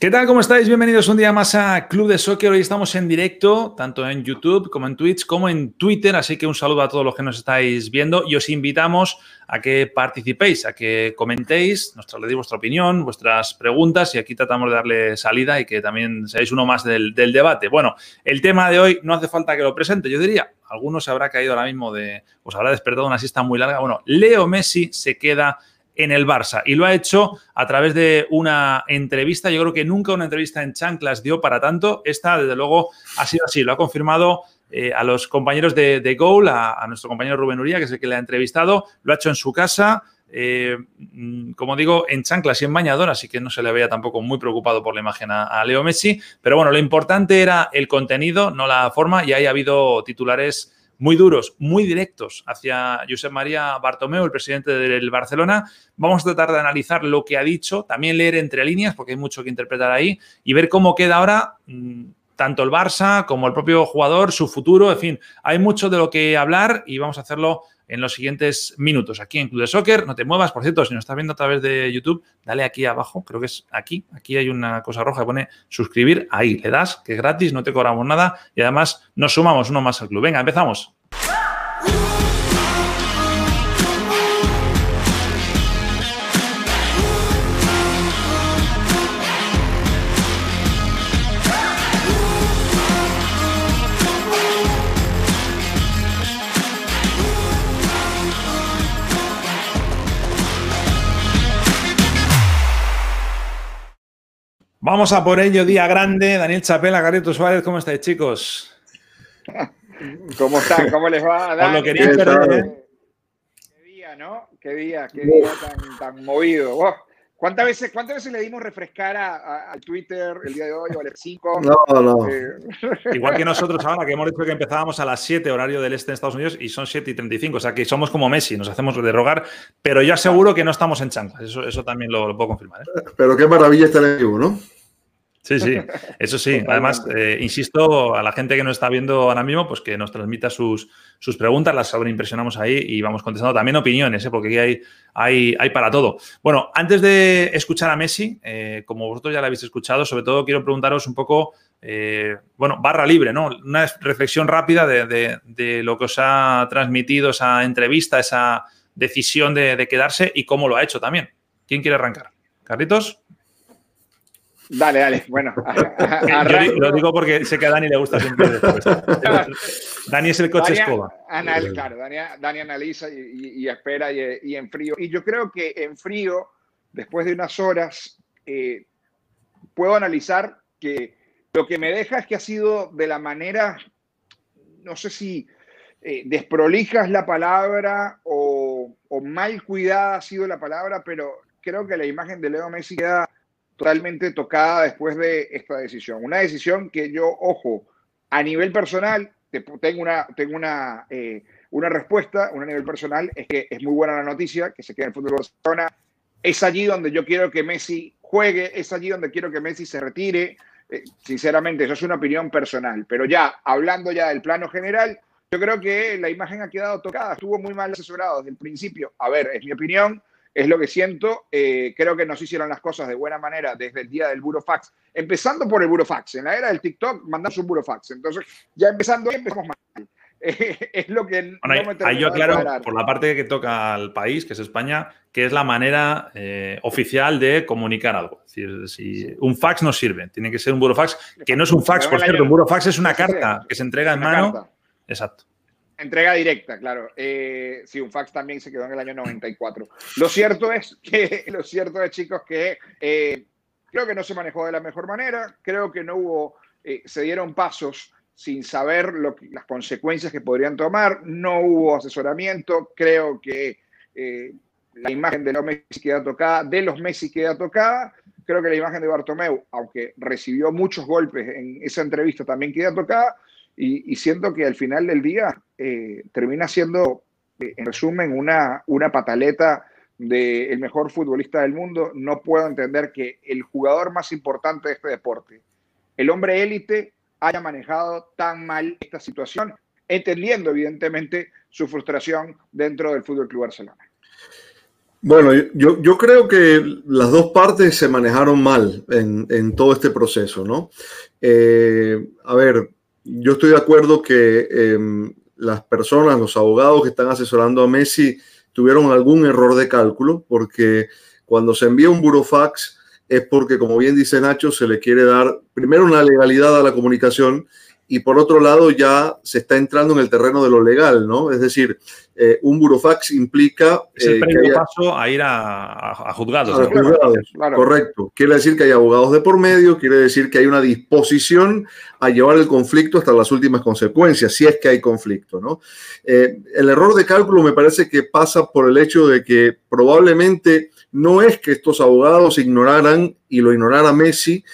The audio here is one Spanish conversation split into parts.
¿Qué tal? ¿Cómo estáis? Bienvenidos un día más a Club de Soccer. Hoy estamos en directo, tanto en YouTube como en Twitch, como en Twitter. Así que un saludo a todos los que nos estáis viendo y os invitamos a que participéis, a que comentéis, nos trasladéis vuestra opinión, vuestras preguntas y aquí tratamos de darle salida y que también seáis uno más del, debate. Bueno, el tema de hoy no hace falta que lo presente, yo diría. Algunos se habrá caído ahora mismo de, os habrá despertado una siesta muy larga. Bueno, Leo Messi se queda en el Barça. Y lo ha hecho a través de una entrevista. Yo creo que nunca una entrevista en chanclas dio para tanto. Esta, desde luego, ha sido así. Lo ha confirmado eh, a los compañeros de, de Goal, a, nuestro compañero Rubén Uría, que es el que le ha entrevistado. Lo ha hecho en su casa. Eh, como digo, en chanclas y en bañador, así que no se le veía tampoco muy preocupado por la imagen a, a Leo Messi. Pero bueno, lo importante era el contenido, no la forma, y ahí ha habido titulares muy duros, muy directos hacia Josep María Bartomeu, el presidente del Barcelona. Vamos a tratar de analizar lo que ha dicho, también leer entre líneas, porque hay mucho que interpretar ahí, y ver cómo queda ahora mmm, tanto el Barça como el propio jugador, su futuro, en fin, hay mucho de lo que hablar y vamos a hacerlo en los siguientes minutos aquí en Club de Soccer. No te muevas, por cierto, si nos estás viendo a través de YouTube, dale aquí abajo, creo que es aquí, aquí hay una cosa roja que pone suscribir, ahí le das, que es gratis, no te cobramos nada y además nos sumamos uno más al club. Venga, empezamos. Vamos a por ello, día grande. Daniel Chapela, Garrito Suárez, ¿cómo estáis, chicos? ¿Cómo están? ¿Cómo les va? Os lo quería perder, ¿eh? Qué día, ¿no? Qué día, qué día tan, tan movido. Wow. ¿Cuántas veces, ¿Cuántas veces le dimos refrescar a, a, a, Twitter el día de hoy o a las 5? No, no. Eh. Igual que nosotros ahora, que hemos dicho que empezábamos a las 7, horario del este en Estados Unidos, y son 7 y 35. O sea que somos como Messi, nos hacemos de rogar, pero yo aseguro que no estamos en chanclas. Eso, eso también lo, lo puedo confirmar. ¿eh? Pero qué maravilla estar en vivo, ¿no? Sí, sí, eso sí. Además, eh, insisto a la gente que nos está viendo ahora mismo, pues que nos transmita sus, sus preguntas, las sobreimpresionamos ahí y vamos contestando también opiniones, ¿eh? porque aquí hay, hay, hay, para todo. Bueno, antes de escuchar a Messi, eh, como vosotros ya lo habéis escuchado, sobre todo quiero preguntaros un poco, bueno, barra libre, ¿no? Una reflexión rápida de, de, de, lo que os ha transmitido esa entrevista, esa decisión de, de quedarse y cómo lo ha hecho también. ¿Quién quiere arrancar? ¿Carlitos? Dale, dale. Bueno, Yo lo digo porque sé que a Dani le gusta siempre. Dani es el coche Dani, escoba. Anal, claro, Dani, Dani analiza y, y, y espera y, y, en frío. Y yo creo que en frío, después de unas horas, eh, puedo analizar que lo que me deja es que ha sido de la manera, no sé si eh, desprolija es la palabra o, o mal cuidada ha sido la palabra, pero creo que la imagen de Leo Messi queda totalmente tocada después de esta decisión. Una decisión que yo, ojo, a nivel personal, tengo una, tengo una, eh, una respuesta, una nivel personal, es que es muy buena la noticia, que se queda en el fútbol de Barcelona. Es allí donde yo quiero que Messi juegue, es allí donde quiero que Messi se retire. Eh, sinceramente, eso es una opinión personal. Pero ya, hablando ya del plano general, yo creo que la imagen ha quedado tocada, estuvo muy mal asesorado desde el principio. A ver, es mi opinión, es lo que siento. Eh, creo que nos hicieron las cosas de buena manera desde el día del burofax, empezando por el burofax. En la era del TikTok mandamos un burofax. Entonces, ya empezando ahí, empezamos mal. Eh, es lo que bueno, no ahí yo claro, por la parte que toca al país, que es España, que es la manera eh, oficial de comunicar algo. Es decir, si un fax no sirve, tiene que ser un burofax, que no es un fax, por cierto, un burofax es una carta que se entrega en mano. Exacto. Entrega directa, claro. Eh, sí, un fax también se quedó en el año 94. Lo cierto es que, lo cierto es, chicos, que eh, creo que no se manejó de la mejor manera. Creo que no hubo, eh, se dieron pasos sin saber lo que, las consecuencias que podrían tomar. No hubo asesoramiento. Creo que eh, la imagen de los Messi queda tocada, de los Messi queda tocada. Creo que la imagen de Bartomeu, aunque recibió muchos golpes en esa entrevista, también queda tocada y, siento que al final del día eh, termina siendo, eh, en resumen, una, una pataleta del mejor futbolista del mundo. No puedo entender que el jugador más importante de este deporte, el hombre élite, haya manejado tan mal esta situación, entendiendo evidentemente su frustración dentro del Fútbol Club Barcelona. Bueno, yo, yo, creo que las dos partes se manejaron mal en, en todo este proceso, ¿no? Eh, a ver, yo estoy de acuerdo que em, las personas, los abogados que están asesorando a Messi tuvieron algún error de cálculo, porque cuando se envía un burofax es porque, como bien dice Nacho, se le quiere dar primero una legalidad a la comunicación y por otro lado ya se está entrando en el terreno de lo legal, ¿no? Es decir, eh, un burofax implica... Es el eh, paso a ir a, juzgados. A juzgados, correcto. Quiere decir que hay abogados de por medio, quiere decir que hay una disposición a llevar el conflicto hasta las últimas consecuencias, si es que hay conflicto, ¿no? Eh, el error de cálculo me parece que pasa por el hecho de que probablemente no es que estos abogados ignoraran y lo ignorara Messi,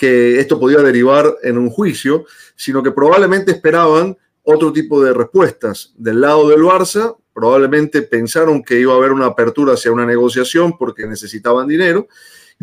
que esto podía derivar en un juicio, sino que probablemente esperaban otro tipo de respuestas. Del lado del Barça, probablemente pensaron que iba a haber una apertura hacia una negociación porque necesitaban dinero,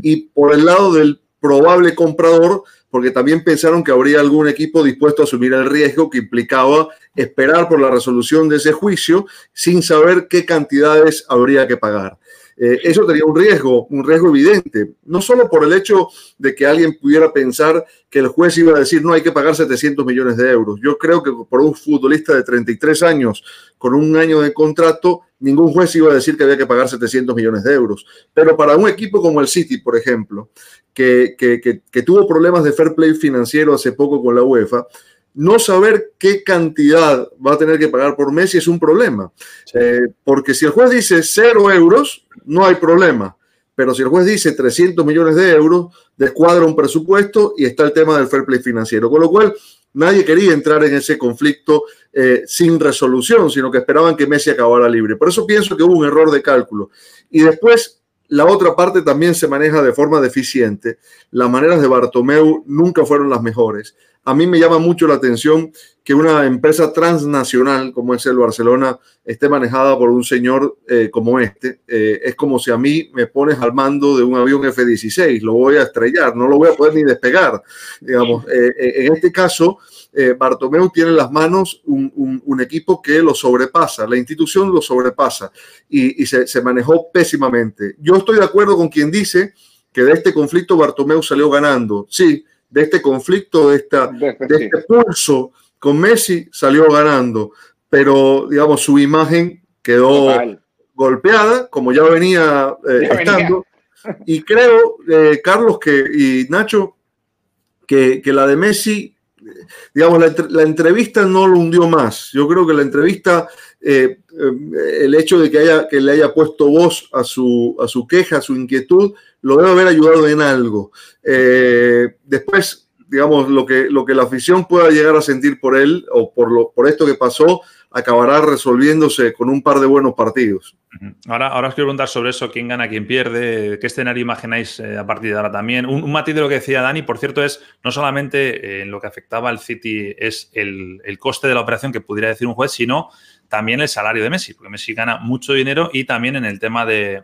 y por el lado del probable comprador, porque también pensaron que habría algún equipo dispuesto a asumir el riesgo que implicaba esperar por la resolución de ese juicio sin saber qué cantidades habría que pagar. Eh, eso tenía un riesgo, un riesgo evidente, no solo por el hecho de que alguien pudiera pensar que el juez iba a decir no hay que pagar 700 millones de euros. Yo creo que por un futbolista de 33 años con un año de contrato, ningún juez iba a decir que había que pagar 700 millones de euros. Pero para un equipo como el City, por ejemplo, que, que tuvo problemas de fair play financiero hace poco con la UEFA, no saber qué cantidad va a tener que pagar por Messi es un problema. Eh, porque si el juez dice cero euros, no hay problema. Pero si el juez dice 300 millones de euros, descuadra un presupuesto y está el tema del fair play financiero. Con lo cual, nadie quería entrar en ese conflicto eh, sin resolución, sino que esperaban que Messi acabara libre. Por eso pienso que hubo un error de cálculo. Y después, la otra parte también se maneja de forma deficiente. Las maneras de Bartomeu nunca fueron las mejores a mí me llama mucho la atención que una empresa transnacional como es el Barcelona esté manejada por un señor eh, como este. Eh, es como si a mí me pones al mando de un avión F-16, lo voy a estrellar, no lo voy a poder ni despegar. Digamos, eh, en este caso, Bartomeu tiene en las manos un, equipo que lo sobrepasa, la institución lo sobrepasa y, se, se manejó pésimamente. Yo estoy de acuerdo con quien dice que de este conflicto Bartomeu salió ganando. Sí, de este conflicto, de, esta, de este pulso con Messi, salió ganando. Pero, digamos, su imagen quedó golpeada, como ya venía eh, estando. Y creo, eh, Carlos que, y Nacho, que, que, la de Messi, digamos, la, entrevista no lo hundió más. Yo creo que la entrevista, eh, el hecho de que, haya, que le haya puesto voz a su, a su queja, a su inquietud, lo debe haber ayudado en algo. Eh, después, digamos, lo que, lo que la afición pueda llegar a sentir por él o por, lo, por esto que pasó, acabará resolviéndose con un par de buenos partidos. Ahora, ahora os quiero preguntar sobre eso, quién gana, quién pierde, qué escenario imagináis eh, a partir de ahora también. Un, matiz de lo que decía Dani, por cierto, es no solamente en lo que afectaba al City es el, el, coste de la operación que pudiera decir un juez, sino también el salario de Messi, porque Messi gana mucho dinero y también en el tema de,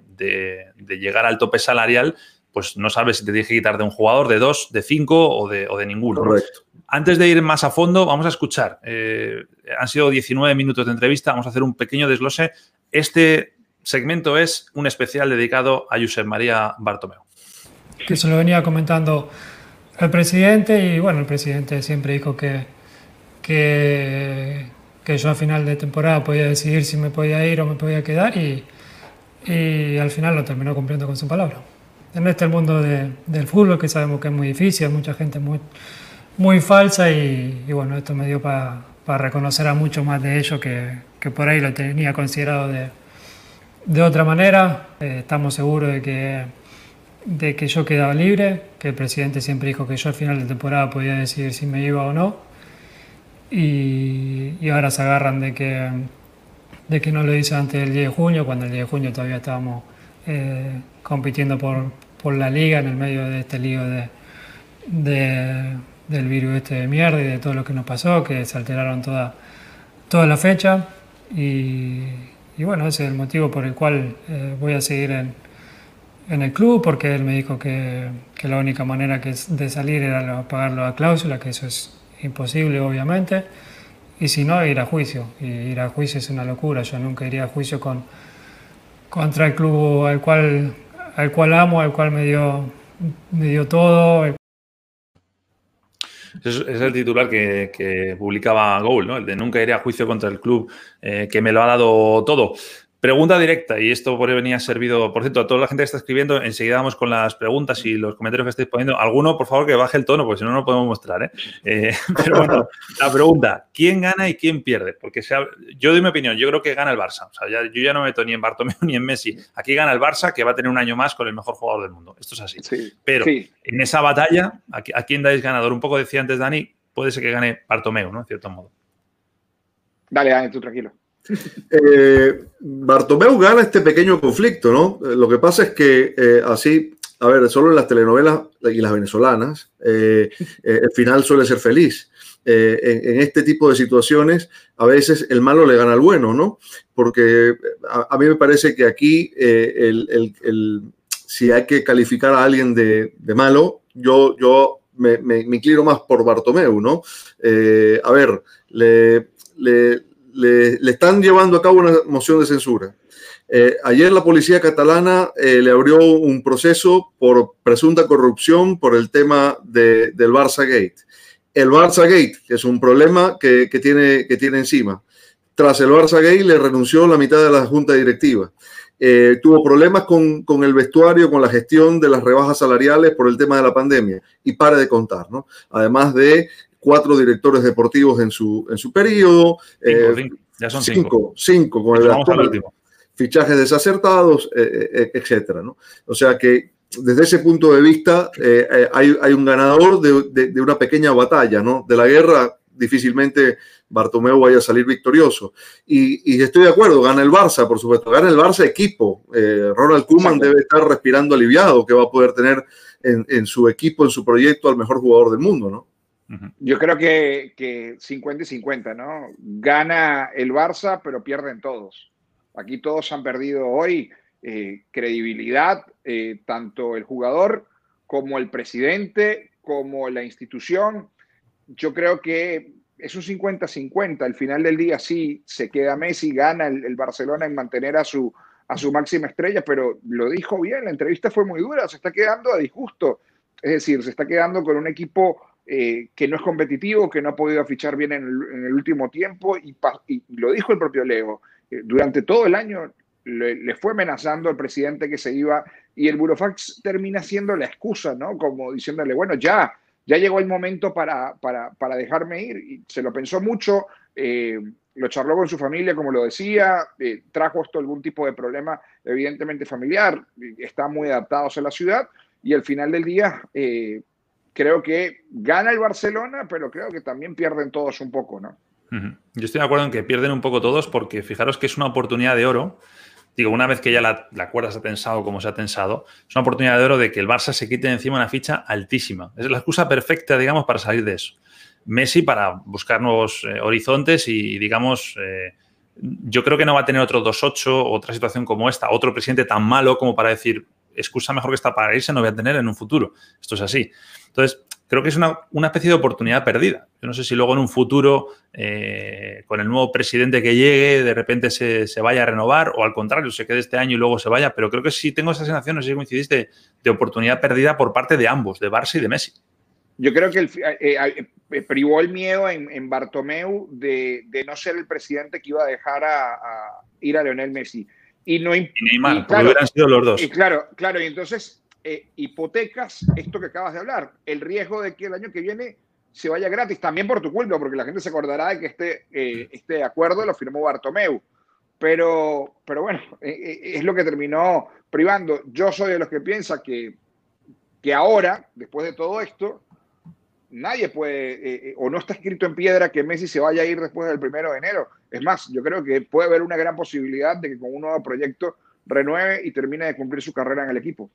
llegar al tope salarial, pues no sabes si te tienes que quitar de un jugador, de dos, de cinco o de, o de ninguno. Correcto. Antes de ir más a fondo, vamos a escuchar. Eh, han sido 19 minutos de entrevista, vamos a hacer un pequeño desglose. Este segmento es un especial dedicado a Josep María Bartomeu. Que se lo venía comentando el presidente y bueno, el presidente siempre dijo que, que que yo a final de temporada podía decidir si me podía ir o me podía quedar y, y al final lo terminó cumpliendo con su palabra. En este mundo del fútbol que sabemos que es muy difícil, hay mucha gente muy, muy falsa y, y bueno, esto me dio para reconocer a mucho más de ellos que, que, por ahí lo tenía considerado de, de otra manera. Eh, estamos seguros de que, de que yo quedaba libre, que el presidente siempre dijo que yo al final de temporada podía decidir si me iba o no y, ahora se agarran de que, de que no lo hice antes del 10 de junio, cuando el 10 de junio todavía estábamos eh, compitiendo por, por, la liga en el medio de este lío de, del virus este de mierda y de todo lo que nos pasó, que se alteraron toda, toda la fecha. Y, bueno, ese es el motivo por el cual eh, voy a seguir en, en, el club, porque él me dijo que, que la única manera que de salir era pagarlo a cláusula, que eso es imposible obviamente. Y si no, ir a juicio. Y ir a juicio es una locura. Yo nunca iría a juicio con, contra el club al cual, al cual amo, al cual me dio, me dio todo. Es, el titular que, que, publicaba Goal, ¿no? El de nunca iré a juicio contra el club eh, que me lo ha dado todo. Pregunta directa, y esto por venía servido, por cierto, a toda la gente que está escribiendo, enseguida vamos con las preguntas y los comentarios que estáis poniendo. Alguno, por favor, que baje el tono, porque si no, no lo podemos mostrar. ¿eh? Eh, pero bueno, la pregunta, ¿quién gana y quién pierde? Porque yo doy mi opinión, yo creo que gana el Barça. O sea, ya, yo ya no meto ni en Bartomeu ni en Messi. Aquí gana el Barça, que va a tener un año más con el mejor jugador del mundo. Esto es así. Sí, pero sí. en esa batalla, ¿a, ¿a quién dais ganador? Un poco decía antes Dani, puede ser que gane Bartomeu, ¿no? En cierto modo. Dale, Dani, tú tranquilo. Eh, Bartomeu gana este pequeño conflicto, ¿no? Eh, lo que pasa es que eh, así, a ver, solo en las telenovelas y las venezolanas, eh, el final suele ser feliz. En, este tipo de situaciones, a veces el malo le gana al bueno, ¿no? Porque a, mí me parece que aquí, el, el, si hay que calificar a alguien de, malo, yo, yo me, me, me, inclino más por Bartomeu, ¿no? a ver, le, le le, están llevando a cabo una moción de censura. Eh, ayer la policía catalana eh, le abrió un proceso por presunta corrupción por el tema de, del Barça Gate. El Barça Gate, que es un problema que, que, tiene, que tiene encima. Tras el Barça Gate le renunció la mitad de la junta directiva. Eh, tuvo problemas con, con, el vestuario, con la gestión de las rebajas salariales por el tema de la pandemia. Y pare de contar, ¿no? Además de cuatro directores deportivos en su, en su periodo. Cinco, eh, cinco. Ya son cinco. Cinco, cinco con el actual, fichajes desacertados, eh, eh, etcétera. ¿no? O sea que desde ese punto de vista eh, hay, hay, un ganador de, de, de, una pequeña batalla, ¿no? De la guerra difícilmente Bartomeu vaya a salir victorioso. Y, y, estoy de acuerdo, gana el Barça, por supuesto, gana el Barça equipo. Eh, Ronald Koeman debe estar respirando aliviado que va a poder tener en, en, su equipo, en su proyecto, al mejor jugador del mundo, ¿no? Yo creo que, que 50 y 50, ¿no? Gana el Barça, pero pierden todos. Aquí todos han perdido hoy eh, credibilidad, eh, tanto el jugador como el presidente, como la institución. Yo creo que es un 50-50. Al final del día sí se queda Messi, gana el, el, Barcelona en mantener a su, a su máxima estrella, pero lo dijo bien, la entrevista fue muy dura, se está quedando a disgusto. Es decir, se está quedando con un equipo eh, que no es competitivo, que no ha podido fichar bien en el, último tiempo y, lo dijo el propio Leo. Eh, durante todo el año le, fue amenazando al presidente que se iba y el Burofax termina siendo la excusa, ¿no? Como diciéndole, bueno, ya, ya llegó el momento para, para, para dejarme ir. Y se lo pensó mucho, eh, lo charló con su familia, como lo decía, eh, trajo esto algún tipo de problema, evidentemente familiar, está muy adaptados a la ciudad y al final del día creo que gana el Barcelona, pero creo que también pierden todos un poco, ¿no? Yo estoy de acuerdo en que pierden un poco todos porque fijaros que es una oportunidad de oro. Digo, una vez que ya la, cuerda se ha tensado como se ha tensado, es una oportunidad de oro de que el Barça se quite de encima una ficha altísima. Es la excusa perfecta, digamos, para salir de eso. Messi para buscar nuevos eh, horizontes y, digamos, eh, yo creo que no va a tener otro 2-8, otra situación como esta, otro presidente tan malo como para decir, excusa mejor que está para irse no voy a tener en un futuro. Esto es así. Entonces, creo que es una, una, especie de oportunidad perdida. Yo no sé si luego en un futuro, eh, con el nuevo presidente que llegue, de repente se, se, vaya a renovar o al contrario, se quede este año y luego se vaya, pero creo que sí tengo esa sensación, no sé si coincidís, de, de oportunidad perdida por parte de ambos, de Barça y de Messi. Yo creo que el, eh, eh, privó el miedo en, en Bartomeu de, de, no ser el presidente que iba a dejar a, a ir a Leonel Messi. Y no y Neymar, y claro, hubieran sido los dos. Y claro, claro, y entonces eh, hipotecas esto que acabas de hablar, el riesgo de que el año que viene se vaya gratis, también por tu culpa, porque la gente se acordará de que este, eh, este acuerdo lo firmó Bartomeu. Pero, pero bueno, eh, es lo que terminó privando. Yo soy de los que piensa que, que ahora, después de todo esto, nadie puede, eh, o no está escrito en piedra que Messi se vaya a ir después del primero de enero. Es más, yo creo que puede haber una gran posibilidad de que con un nuevo proyecto renueve y termine de cumplir su carrera en el equipo.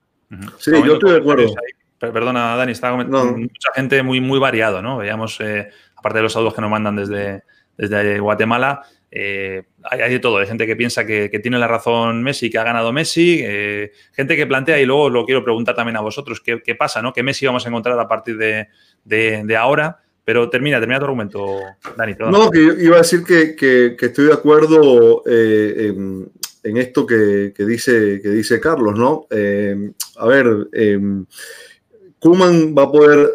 Sí, yo estoy de acuerdo. perdona, Dani, estaba comentando, mucha gente muy, muy variado, ¿no? Veíamos, eh, aparte de los saludos que nos mandan desde, desde Guatemala, eh, hay, de todo. Hay gente que piensa que, tiene la razón Messi, que ha ganado Messi, eh, gente que plantea, y luego lo quiero preguntar también a vosotros, ¿qué, pasa? ¿no? ¿Qué Messi vamos a encontrar a partir de, ahora? Pero termina, termina tu argumento, Dani. No, que iba a decir que, estoy de acuerdo en, esto que, dice, que dice Carlos, ¿no? a ver, Kuman va a poder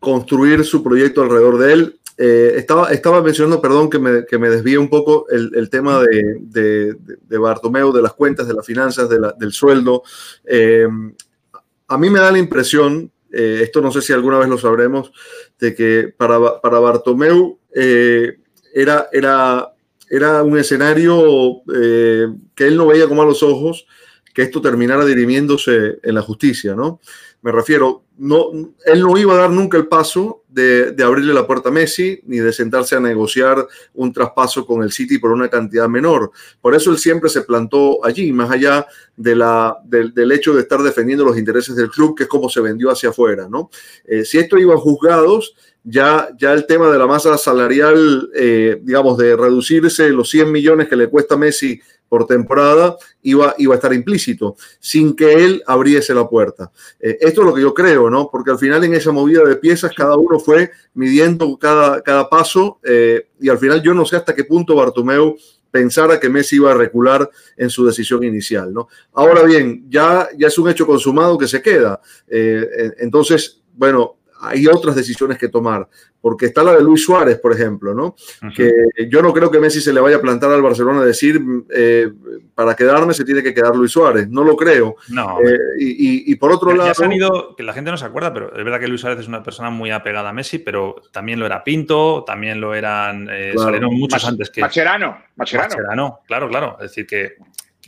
construir su proyecto alrededor de él. Eh, estaba, estaba mencionando, perdón, que me, que me desvíe un poco el, tema de, de, de, Bartomeu, de las cuentas, de las finanzas, del sueldo. Eh, a mí me da la impresión, eh, esto no sé si alguna vez lo sabremos, de que para, para Bartomeu era, era, era un escenario que él no veía como a los ojos que esto terminara dirimiéndose en la justicia, ¿no? Me refiero, no, él no iba a dar nunca el paso de, abrirle la puerta a Messi ni de sentarse a negociar un traspaso con el City por una cantidad menor. Por eso él siempre se plantó allí, más allá de la, del, hecho de estar defendiendo los intereses del club, que es como se vendió hacia afuera. ¿no? Eh, si esto iba a juzgados, ya, ya el tema de la masa salarial, eh, digamos, de reducirse los 100 millones que le cuesta Messi por temporada iba, iba a estar implícito, sin que él abriese la puerta. Eh, esto es lo que yo creo, ¿no? Porque al final en esa movida de piezas cada uno fue midiendo cada, cada paso eh, y al final yo no sé hasta qué punto Bartomeu pensara que Messi iba a recular en su decisión inicial, ¿no? Ahora bien, ya, ya es un hecho consumado que se queda. Entonces, bueno, hay otras decisiones que tomar, porque está la de Luis Suárez, por ejemplo, ¿no? Que yo no creo que Messi se le vaya a plantar al Barcelona a decir, eh, para quedarme se tiene que quedar Luis Suárez, no lo creo. No. Eh, y, por otro lado... se han ido, que la gente no se acuerda, pero es verdad que Luis Suárez es una persona muy apegada a Messi, pero también lo era Pinto, también lo eran, eh, salieron muchos antes que... Macherano, Macherano. claro, claro. Es decir, que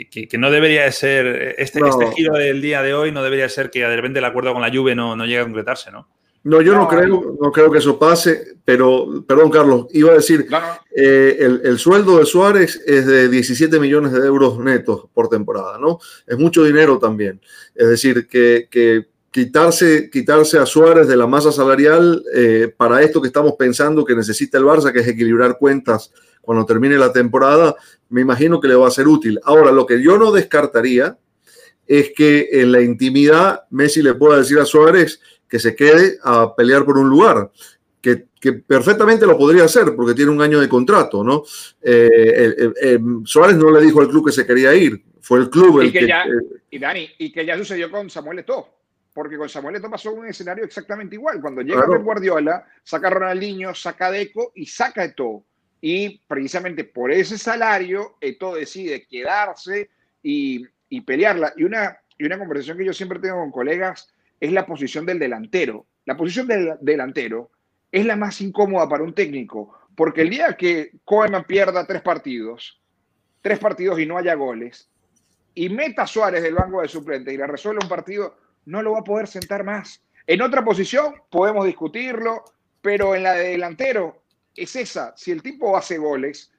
que, no debería de ser, este, este giro del día de hoy no debería ser que de repente el acuerdo con la Juve no, no llegue a concretarse, ¿no? No, yo no, creo, no creo que eso pase, pero, perdón, Carlos, iba a decir, eh, el, sueldo de Suárez es de 17 millones de euros netos por temporada, ¿no? Es mucho dinero también. Es decir, que, quitarse, quitarse a Suárez de la masa salarial eh, para esto que estamos pensando que necesita el Barça, que es equilibrar cuentas cuando termine la temporada, me imagino que le va a ser útil. Ahora, lo que yo no descartaría es que en la intimidad Messi le pueda decir a Suárez, que se quede a pelear por un lugar, que, perfectamente lo podría hacer porque tiene un año de contrato, ¿no? Eh, eh, Suárez no le dijo al club que se quería ir, fue el club el que... ya, y Dani, y que ya sucedió con Samuel Eto'o, porque con Samuel Eto'o pasó un escenario exactamente igual. Cuando llega el Guardiola, saca a Ronaldinho, saca a Deco y saca a Eto'o. Y precisamente por ese salario, Eto'o decide quedarse y, y pelearla. Y una, y una conversación que yo siempre tengo con colegas es la posición del delantero. La posición del delantero es la más incómoda para un técnico, porque el día que Koeman pierda tres partidos, tres partidos y no haya goles, y meta a Suárez del banco de suplentes y le resuelve un partido, no lo va a poder sentar más. En otra posición podemos discutirlo, pero en la de delantero es esa. Si el tipo hace goles,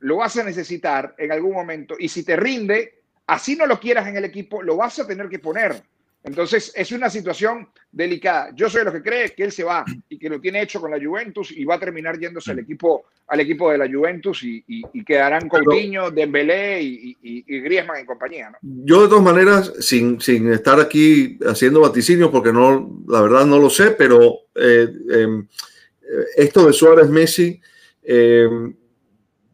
lo vas a necesitar en algún momento y si te rinde, así no lo quieras en el equipo, lo vas a tener que poner. Entonces, es una situación delicada. Yo soy de los que cree que él se va y que lo tiene hecho con la Juventus y va a terminar yéndose al equipo, al equipo de la Juventus y, quedarán Coutinho, Dembélé y, y, Griezmann en compañía. Yo, de todas maneras, sin, sin, estar aquí haciendo vaticinios, porque no, la verdad no lo sé, pero eh, em, eh, esto de Suárez Messi em,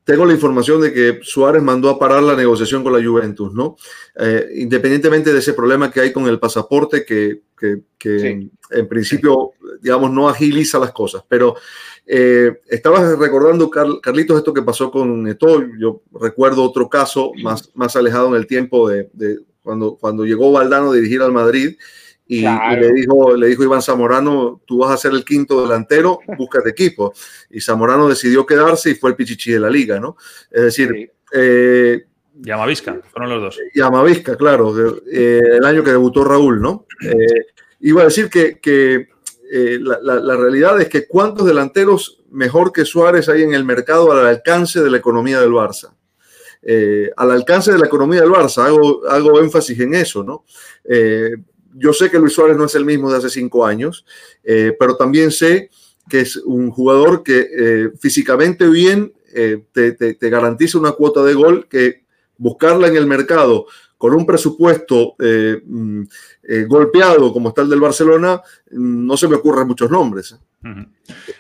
tengo la información de que Suárez mandó a parar la negociación con la Juventus, ¿no? Eh, independientemente de ese problema que hay con el pasaporte, que, en principio, digamos, no agiliza las cosas. Pero eh, estabas recordando, Carlitos, esto que pasó con Neto. Yo recuerdo otro caso más, más alejado en el tiempo de, de cuando, cuando llegó Valdano a dirigir al Madrid y, le, dijo, le dijo Iván Zamorano, tú vas a ser el quinto delantero, búscate equipo. Y Zamorano decidió quedarse y fue el pichichi de la liga, ¿no? Es decir... Sí. Eh, Yamavisca, fueron los dos. Yamavisca, claro, eh, el año que debutó Raúl, ¿no? Eh, iba a decir que, que eh, la, la, realidad es que cuántos delanteros mejor que Suárez hay en el mercado al alcance de la economía del Barça. al alcance de la economía del Barça, hago, hago énfasis en eso, ¿no? Yo sé que Luis Suárez no es el mismo de hace cinco años, pero también sé que es un jugador que físicamente bien te, te, garantiza una cuota de gol que buscarla en el mercado con un presupuesto eh, mm, eh, golpeado como está el del Barcelona, mm, no se me ocurren muchos nombres.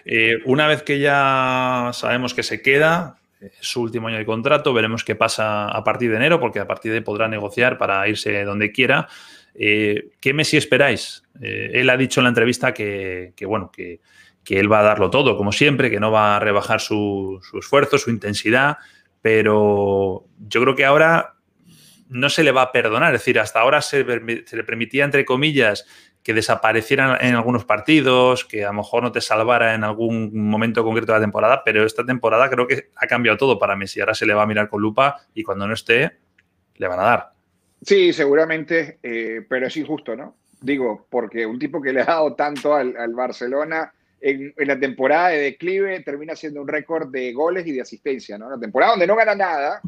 ¿eh? una vez que ya sabemos que se queda, su último año de contrato, veremos qué pasa a partir de enero, porque a partir de podrá negociar para irse donde quiera. ¿Qué Messi esperáis? él ha dicho en la entrevista que, bueno, que, él va a darlo todo, como siempre, que no va a rebajar su, su esfuerzo, su intensidad, pero yo creo que ahora no se le va a perdonar. Es decir, hasta ahora se, le permitía, entre comillas, que desapareciera en algunos partidos, que a lo mejor no te salvara en algún momento concreto de la temporada, pero esta temporada creo que ha cambiado todo para Messi. Ahora se le va a mirar con lupa y cuando no esté, le van a dar. Sí, seguramente, eh, pero es injusto, ¿no? Digo, porque un tipo que le ha dado tanto al, Barcelona en, en, la temporada de declive termina siendo un récord de goles y de asistencia, ¿no? La temporada donde no gana nada,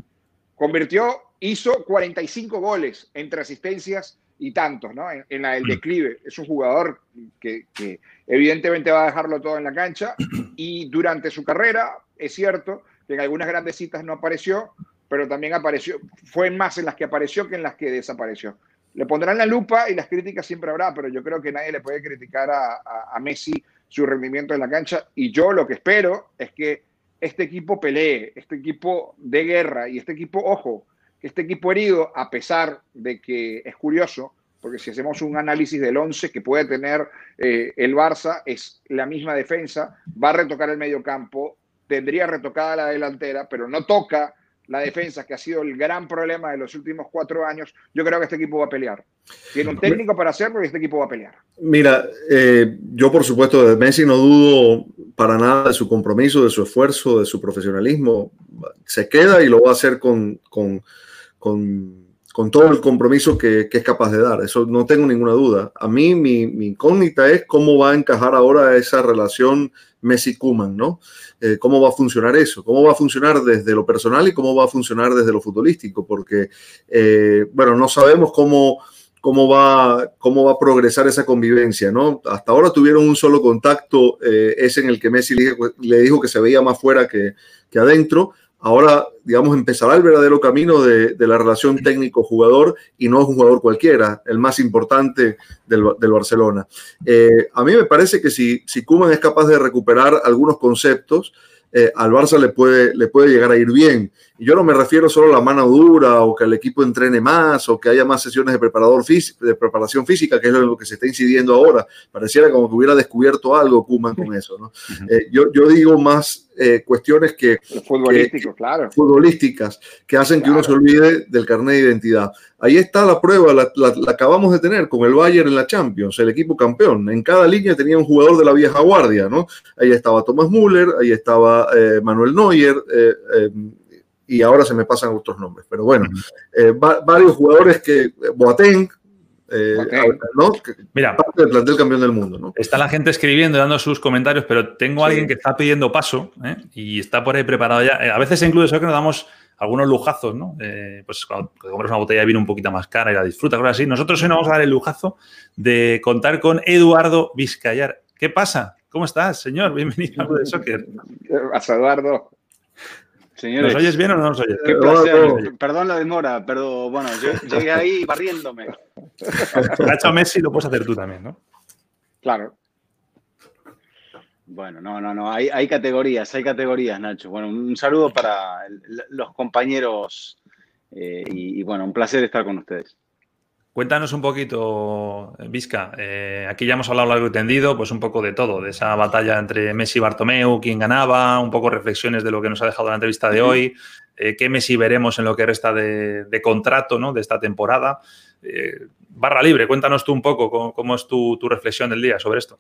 convirtió hizo 45 goles entre asistencias y tantos, ¿no? En, la del mm. declive. Es un jugador que, evidentemente va a dejarlo todo en la cancha y durante su carrera, es cierto que en algunas grandes citas no apareció, pero también apareció, fue más en las que apareció que en las que desapareció. Le pondrán la lupa y las críticas siempre habrá, pero yo creo que nadie le puede criticar a, a Messi su rendimiento en la cancha y yo lo que espero es que este equipo pelee, este equipo de guerra y este equipo, ojo, este equipo herido, a pesar de que es curioso, porque si hacemos un análisis del 11 que puede tener eh, el Barça, es la misma defensa, va a retocar el medio campo, tendría retocada la delantera, pero no toca la defensa, que ha sido el gran problema de los últimos cuatro años, yo creo que este equipo va a pelear. Tiene un técnico para hacerlo y este equipo va a pelear. Mira, eh, yo por supuesto de Messi no dudo para nada de su compromiso, de su esfuerzo, de su profesionalismo. Se queda y lo va a hacer con, con con, todo el compromiso que, es capaz de dar. Eso no tengo ninguna duda. A mí mi, incógnita es cómo va a encajar ahora esa relación Messi-Kuman, ¿no? Eh, ¿Cómo va a funcionar eso? ¿Cómo va a funcionar desde lo personal y cómo va a funcionar desde lo futbolístico? Porque, eh, bueno, no sabemos cómo, cómo, va, cómo va a progresar esa convivencia, ¿no? Hasta ahora tuvieron un solo contacto, eh, ese en el que Messi le, dijo que se veía más fuera que, que adentro ahora, digamos, empezará el verdadero camino de, la relación técnico-jugador y no es un jugador cualquiera, el más importante del, Barcelona. Eh, a mí me parece que si, si Kuman es capaz de recuperar algunos conceptos, eh, al Barça le puede, le puede llegar a ir bien. Y yo no me refiero solo a la mano dura o que el equipo entrene más o que haya más sesiones de, preparador de preparación física, que es lo que se está incidiendo ahora. Pareciera como que hubiera descubierto algo Kuman con eso. ¿no? Eh, yo, yo digo más eh, cuestiones que, claro. futbolísticas que hacen que uno se olvide del carnet de identidad. Ahí está la prueba, la, acabamos de tener con el Bayern en la Champions, el equipo campeón. En cada línea tenía un jugador de la vieja guardia, ¿no? Ahí estaba Thomas Müller, ahí estaba eh, Manuel Neuer, eh, y ahora se me pasan otros nombres. Pero bueno, varios jugadores que, Boateng, eh, ¿no? Mira, parte del plantel campeón del mundo. ¿no? Está la gente escribiendo, dando sus comentarios, pero tengo a alguien que está pidiendo paso ¿eh? y está por ahí preparado ya. Eh, a veces de que nos damos algunos lujazos, ¿no? pues cuando compras una botella de vino un poquito más cara y la disfrutas, cosas así. Nosotros hoy nos vamos a dar el lujazo de contar con Eduardo Vizcayar. ¿Qué pasa? ¿Cómo estás, señor? Bienvenido a de Soccer. Eduardo. Señores, ¿Nos oyes bien o no nos oyes? Qué placer. Perdón la demora, pero bueno, yo llegué ahí barriéndome. ha hecho Messi, lo puedes hacer tú también, ¿no? Claro. Bueno, no, no, no, hay, hay categorías, hay categorías, Nacho. Bueno, un saludo para los compañeros eh, y bueno, un placer estar con ustedes. Cuéntanos un poquito, Vizca. Eh, aquí ya hemos hablado largo y tendido, pues un poco de todo, de esa batalla entre Messi y Bartomeu, quién ganaba, un poco reflexiones de lo que nos ha dejado la entrevista de hoy, eh, qué Messi veremos en lo que resta de, contrato ¿no? de esta temporada. Eh, barra libre, cuéntanos tú un poco cómo, es tu reflexión del día sobre esto.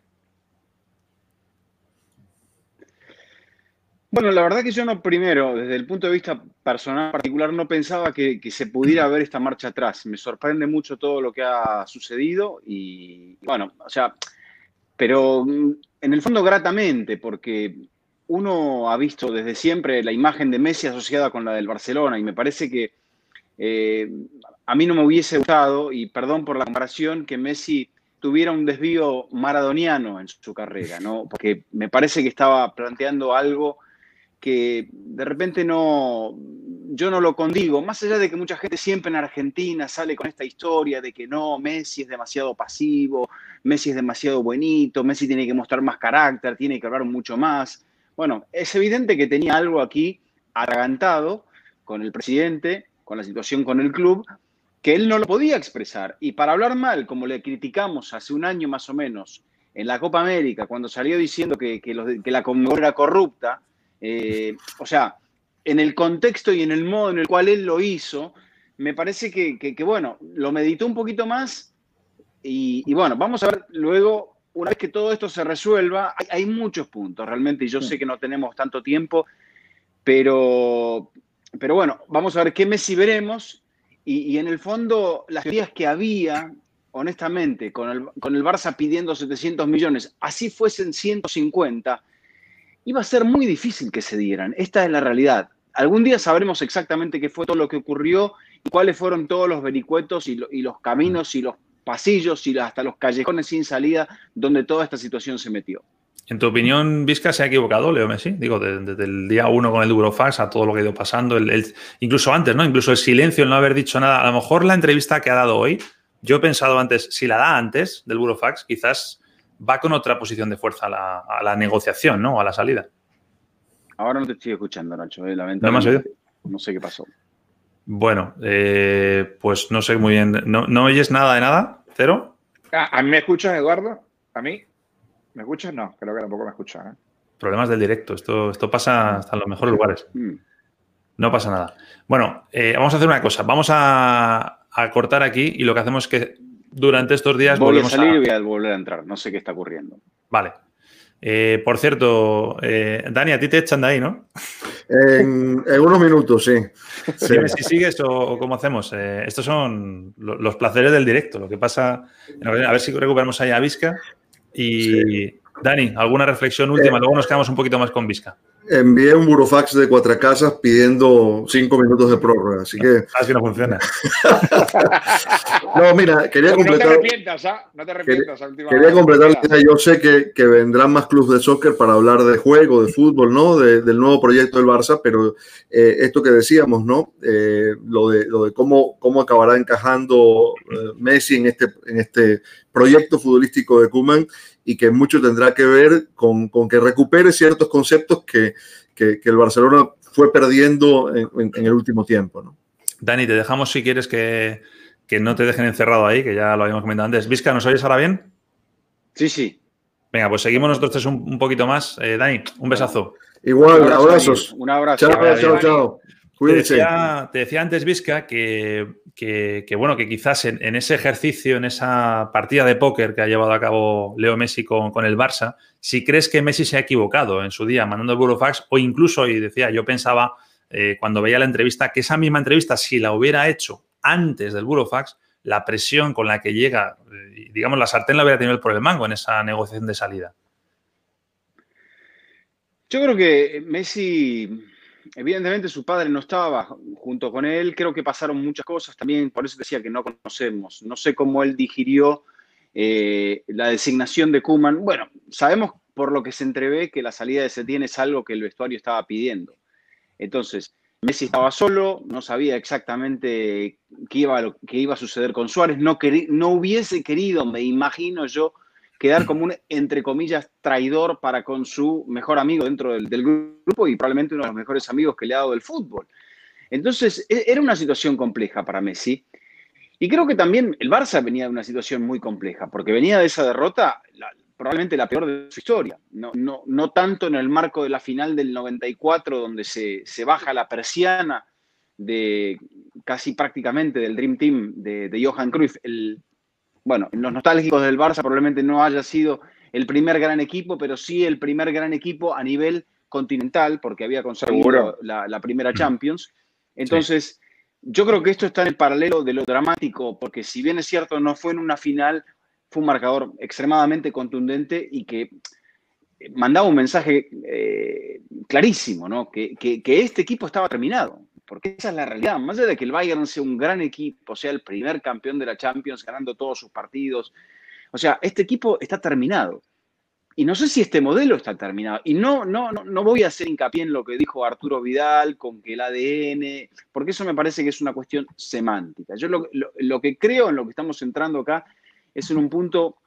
Bueno, la verdad que yo no, primero, desde el punto de vista personal particular, no pensaba que, se pudiera ver esta marcha atrás. Me sorprende mucho todo lo que ha sucedido y, bueno, o sea, pero mm, en el fondo gratamente, porque uno ha visto desde siempre la imagen de Messi asociada con la del Barcelona y me parece que Eh, a mí no me hubiese gustado, y perdón por la comparación, que Messi tuviera un desvío maradoniano en su carrera, ¿no? Porque me parece que estaba planteando algo que de repente no, yo no lo condigo, más allá de que mucha gente siempre en Argentina sale con esta historia de que no, Messi es demasiado pasivo, Messi es demasiado bonito, Messi tiene que mostrar más carácter, tiene que hablar mucho más. Bueno, es evidente que tenía algo aquí atragantado con el presidente, con la situación con el club, que él no lo podía expresar. Y para hablar mal, como le criticamos hace un año más o menos en la Copa América, cuando salió diciendo que, la Conmebol era corrupta, eh, o sea, en el contexto y en el modo en el cual él lo hizo, me parece que, bueno, lo meditó un poquito más y, bueno, vamos a ver luego, una vez que todo esto se resuelva, hay, muchos puntos realmente y yo sé que no tenemos tanto tiempo, pero, pero bueno, vamos a ver qué Messi veremos y, en el fondo las teorías que había, honestamente, con el, con el Barça pidiendo 700 millones, así fuesen 150, iba a ser muy difícil que se dieran. Esta es la realidad. Algún día sabremos exactamente qué fue todo lo que ocurrió y cuáles fueron todos los vericuetos y, los caminos y los pasillos y hasta los callejones sin salida donde toda esta situación se metió. En tu opinión, Vizca se ha equivocado, Leo Messi? Digo, desde, el día uno con el Burofax a todo lo que ha ido pasando, el, incluso antes, ¿no? Incluso el silencio, el no haber dicho nada. A lo mejor la entrevista que ha dado hoy, yo he pensado antes, si la da antes del Burofax, quizás va con otra posición de fuerza a la, negociación, ¿no? O a la salida. Ahora no te estoy escuchando, Nacho, eh, ¿No me has oído? No sé qué pasó. Bueno, eh, pues no sé muy bien. ¿No, oyes nada de nada? ¿Cero? Ah, ¿A, mí me escuchas, Eduardo? ¿A mí? ¿Me escuchas? No, creo que tampoco me escuchas. ¿eh? Problemas del directo. Esto, esto pasa hasta en los mejores lugares. Mm. No pasa nada. Bueno, vamos a hacer una cosa. Vamos a, a cortar aquí y lo que hacemos es que durante estos días voy a salir y voy a volver a entrar. No sé qué está ocurriendo. Vale. Eh, por cierto, eh, Dani, a ti te echan de ahí, ¿no? En, unos minutos, sí. si sigues o, cómo hacemos. Eh, estos son los placeres del directo. Lo que pasa, a ver si recuperamos ahí a Vizca. Y Dani, ¿alguna reflexión última? Luego nos quedamos un poquito más con Vizca envié un burofax de cuatro casas pidiendo cinco minutos de prórroga, así que... Así no funciona. no, mira, quería completar... No te arrepientas, ¿ah? No te arrepientas. Quería, completar Yo sé que, que, vendrán más clubes de soccer para hablar de juego, de fútbol, ¿no? del nuevo proyecto del Barça, pero eh, esto que decíamos, ¿no? Eh, lo, de, lo de cómo, cómo acabará encajando eh, Messi en este, en este proyecto futbolístico de Kuman y que mucho tendrá que ver con, con que recupere ciertos conceptos que, que, el Barcelona fue perdiendo en, el último tiempo. ¿no? Dani, te dejamos si quieres que, que, no te dejen encerrado ahí, que ya lo habíamos comentado antes. Vizca, ¿nos oyes ahora bien? Sí, sí. Venga, pues seguimos nosotros tres un, poquito más. Eh, Dani, un besazo. Igual, abrazos. Un abrazo. Chao, chao, chao. Cuídense. Te decía, antes, Vizca, que, que, bueno, que quizás en, ese ejercicio, en esa partida de póker que ha llevado a cabo Leo Messi con, con, el Barça, si crees que Messi se ha equivocado en su día mandando el Burofax, o incluso, y decía, yo pensaba eh, cuando veía la entrevista, que esa misma entrevista, si la hubiera hecho antes del Burofax, la presión con la que llega, eh, digamos, la sartén la hubiera tenido por el mango en esa negociación de salida. Yo creo que Messi evidentemente su padre no estaba junto con él, creo que pasaron muchas cosas también, por eso decía que no conocemos, no sé cómo él digirió eh, la designación de Kuman. Bueno, sabemos por lo que se entrevé que la salida de Setién es algo que el vestuario estaba pidiendo. Entonces, Messi estaba solo, no sabía exactamente qué iba, a suceder con Suárez, no, no hubiese querido, me imagino yo, quedar como un, entre comillas, traidor para con su mejor amigo dentro del, grupo y probablemente uno de los mejores amigos que le ha dado el fútbol. Entonces, e, era una situación compleja para Messi. Y creo que también el Barça venía de una situación muy compleja, porque venía de esa derrota, probablemente la peor de su historia. No, no, no, tanto en el marco de la final del 94, donde se, se baja la persiana de casi prácticamente del Dream Team de, Johan Cruyff, bueno, los nostálgicos del Barça probablemente no haya sido el primer gran equipo, pero sí el primer gran equipo a nivel continental, porque había conseguido la, primera Champions. Entonces, yo creo que esto está en el paralelo de lo dramático, porque si bien es cierto, no fue en una final, fue un marcador extremadamente contundente y que mandaba un mensaje eh, clarísimo, ¿no? Que, que, este equipo estaba terminado. Porque esa es la realidad. Más allá de que el Bayern sea un gran equipo, sea el primer campeón de la Champions, ganando todos sus partidos. O sea, este equipo está terminado. Y no sé si este modelo está terminado. Y no, no, no, no voy a hacer hincapié en lo que dijo Arturo Vidal con que el ADN, porque eso me parece que es una cuestión semántica. Yo lo, lo que creo en lo que estamos entrando acá es en un punto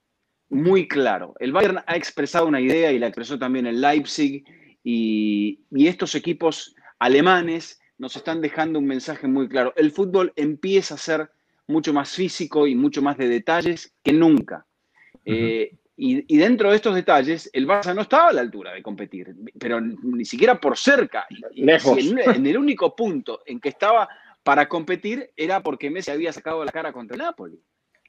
muy claro. El Bayern ha expresado una idea y la expresó también el Leipzig y, estos equipos alemanes nos están dejando un mensaje muy claro. El fútbol empieza a ser mucho más físico y mucho más de detalles que nunca. Eh, y, dentro de estos detalles, el Barça no estaba a la altura de competir, pero ni siquiera por cerca. Lejos. en, el único punto en que estaba para competir era porque Messi había sacado la cara contra el Napoli.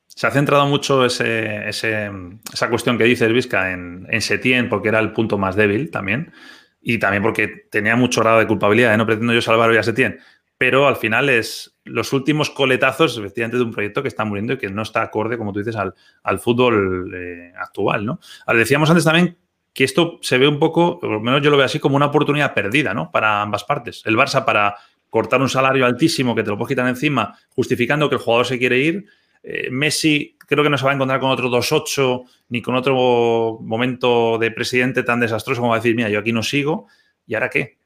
Se ha centrado mucho ese, esa cuestión que dices, Vizca, en, en Setién, porque era el punto más débil también y también porque tenía mucho grado de culpabilidad, ¿eh? no pretendo yo salvar hoy a Setién, pero al final es los últimos coletazos, efectivamente, de un proyecto que está muriendo y que no está acorde, como tú dices, al, al fútbol eh, actual, ¿no? decíamos antes también que esto se ve un poco, por lo menos yo lo veo así, como una oportunidad perdida, ¿no? Para ambas partes. El Barça para cortar un salario altísimo que te lo puedes quitar encima, justificando que el jugador se quiere ir, eh, Messi creo que no se va a encontrar con otro 2-8 ni con otro momento de presidente tan desastroso como decir, mira, yo aquí no sigo, ¿y ahora qué?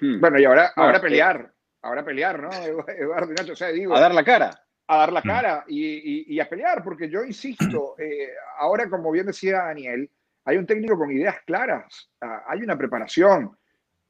Hmm. Bueno, y ahora, ahora pelear, ahora pelear, ¿no? Eduardo Nacho, o sea, digo, a dar la cara. A dar la hmm. cara y, a pelear, porque yo insisto, eh, ahora, como bien decía Daniel, hay un técnico con ideas claras, ah, hay una preparación,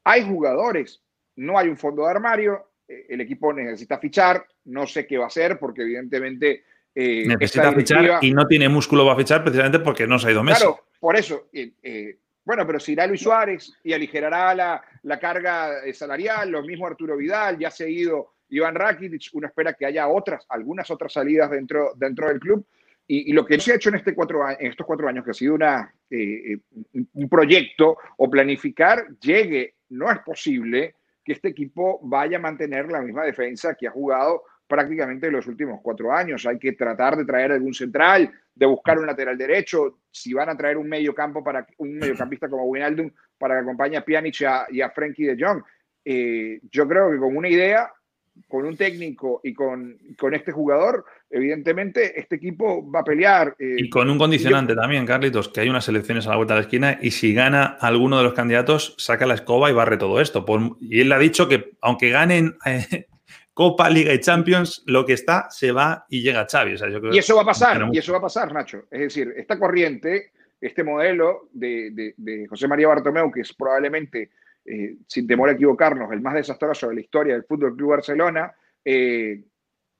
hay jugadores, no hay un fondo de armario, eh, el equipo necesita fichar, no sé qué va a hacer porque evidentemente... Eh, necesita fichar y no tiene músculo para fichar precisamente porque no se ha ido Messi. Claro, por eso. Eh, bueno, pero si irá Luis Suárez y aligerará la, la carga salarial, lo mismo Arturo Vidal, ya se ha ido Iván Rakitic, uno espera que haya otras, algunas otras salidas dentro, dentro del club. Y, lo que se ha hecho en, este cuatro, en estos cuatro años, que ha sido una, un proyecto o planificar, llegue, no es posible que este equipo vaya a mantener la misma defensa que ha jugado prácticamente los últimos cuatro años. Hay que tratar de traer algún central, de buscar un lateral derecho. Si van a traer un medio campo para un mediocampista como Wijnaldum para que acompañe a Pjanic y a, Frankie de Jong. Eh, yo creo que con una idea, con un técnico y con, con este jugador, evidentemente este equipo va a pelear. Eh, y con un condicionante también, Carlitos, que hay unas elecciones a la vuelta de la esquina y si gana alguno de los candidatos, saca la escoba y barre todo esto. y él ha dicho que aunque ganen eh, Copa, Liga y Champions, lo que está se va y llega Xavi. y eso va a pasar, y eso va a pasar, Nacho. Es decir, esta corriente, este modelo de, José María Bartomeu, que es probablemente, eh, sin temor a equivocarnos, el más desastroso de la historia del Fútbol Club Barcelona,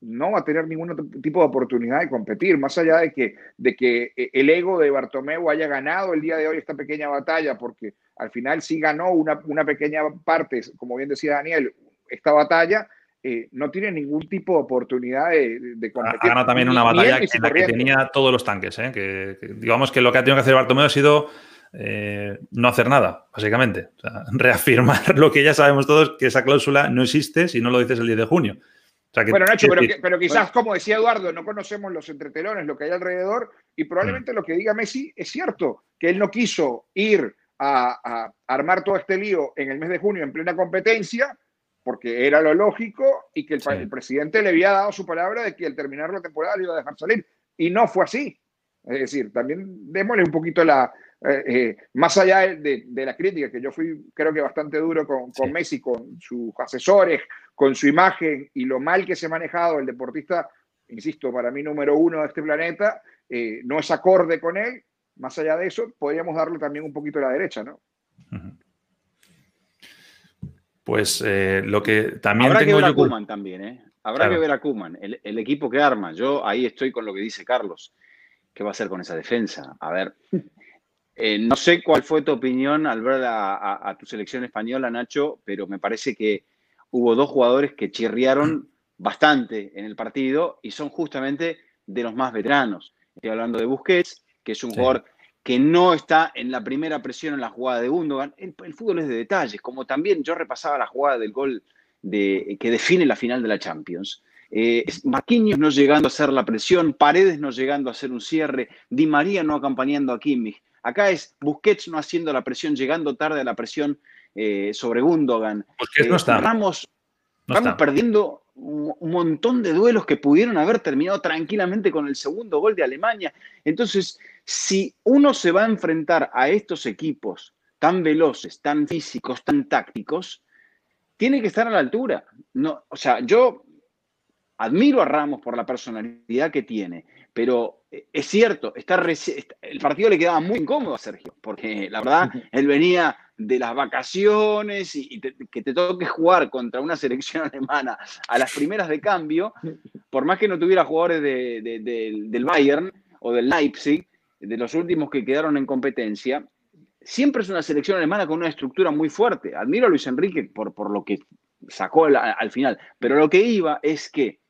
no va a tener ningún otro tipo de oportunidad de competir, más allá de que, de que eh, el ego de Bartomeu haya ganado el día de hoy esta pequeña batalla, porque al final sí ganó una, una pequeña parte, como bien decía Daniel, esta batalla, eh, no tiene ningún tipo de oportunidad de, competir. Ha también una batalla en la que tenía todos los tanques. ¿eh? Que, digamos que lo que ha tenido que hacer Bartomeu ha sido no hacer nada, básicamente. reafirmar lo que ya sabemos todos, que esa cláusula no existe si no lo dices el 10 de junio bueno, Nacho, pero, quizás, como decía Eduardo, no conocemos los entretelones, lo que hay alrededor, y probablemente mm. lo que diga Messi es cierto, que él no quiso ir a, armar todo este lío en el mes de junio en plena competencia, porque era lo lógico, y que el, presidente le había dado su palabra de que al terminar la temporada le iba a dejar salir, y no fue así. Es decir, también démosle un poquito la, eh, eh, más allá de, la crítica, que yo fui creo que bastante duro con, con Messi, con sus asesores, con su imagen y lo mal que se ha manejado el deportista, insisto, para mí número uno de este planeta, eh, no es acorde con él. Más allá de eso, podríamos darle también un poquito a la derecha, ¿no? Pues lo que también Habrá que ver a Kuman también, ¿eh? Habrá que ver a Kuman, el, el, equipo que arma. Yo ahí estoy con lo que dice Carlos. ¿Qué va a hacer con esa defensa? A ver, eh, no sé cuál fue tu opinión al ver a, tu selección española, Nacho, pero me parece que hubo dos jugadores que chirriaron bastante en el partido y son justamente de los más veteranos. Estoy hablando de Busquets, que es un jugador que no está en la primera presión en la jugada de Gundogan. El, fútbol es de detalles, como también yo repasaba la jugada del gol de, que define la final de la Champions. Eh, Marquinhos no llegando a hacer la presión, Paredes no llegando a hacer un cierre, Di María no acompañando a Kimmich. Acá es Busquets no haciendo la presión, llegando tarde a la presión eh, sobre Gundogan. Busquets no eh, está. Ramos, perdiendo un, montón de duelos que pudieron haber terminado tranquilamente con el segundo gol de Alemania. Entonces, si uno se va a enfrentar a estos equipos tan veloces, tan físicos, tan tácticos, tiene que estar a la altura. No, o sea, yo admiro a Ramos por la personalidad que tiene, pero es cierto, está el partido le quedaba muy incómodo a Sergio, porque la verdad, él venía de las vacaciones y, que te toque jugar contra una selección alemana a las primeras de cambio, por más que no tuviera jugadores del Bayern o del Leipzig, de los últimos que quedaron en competencia, siempre es una selección alemana con una estructura muy fuerte. Admiro a Luis Enrique por, por lo que sacó al final, pero lo que iba es que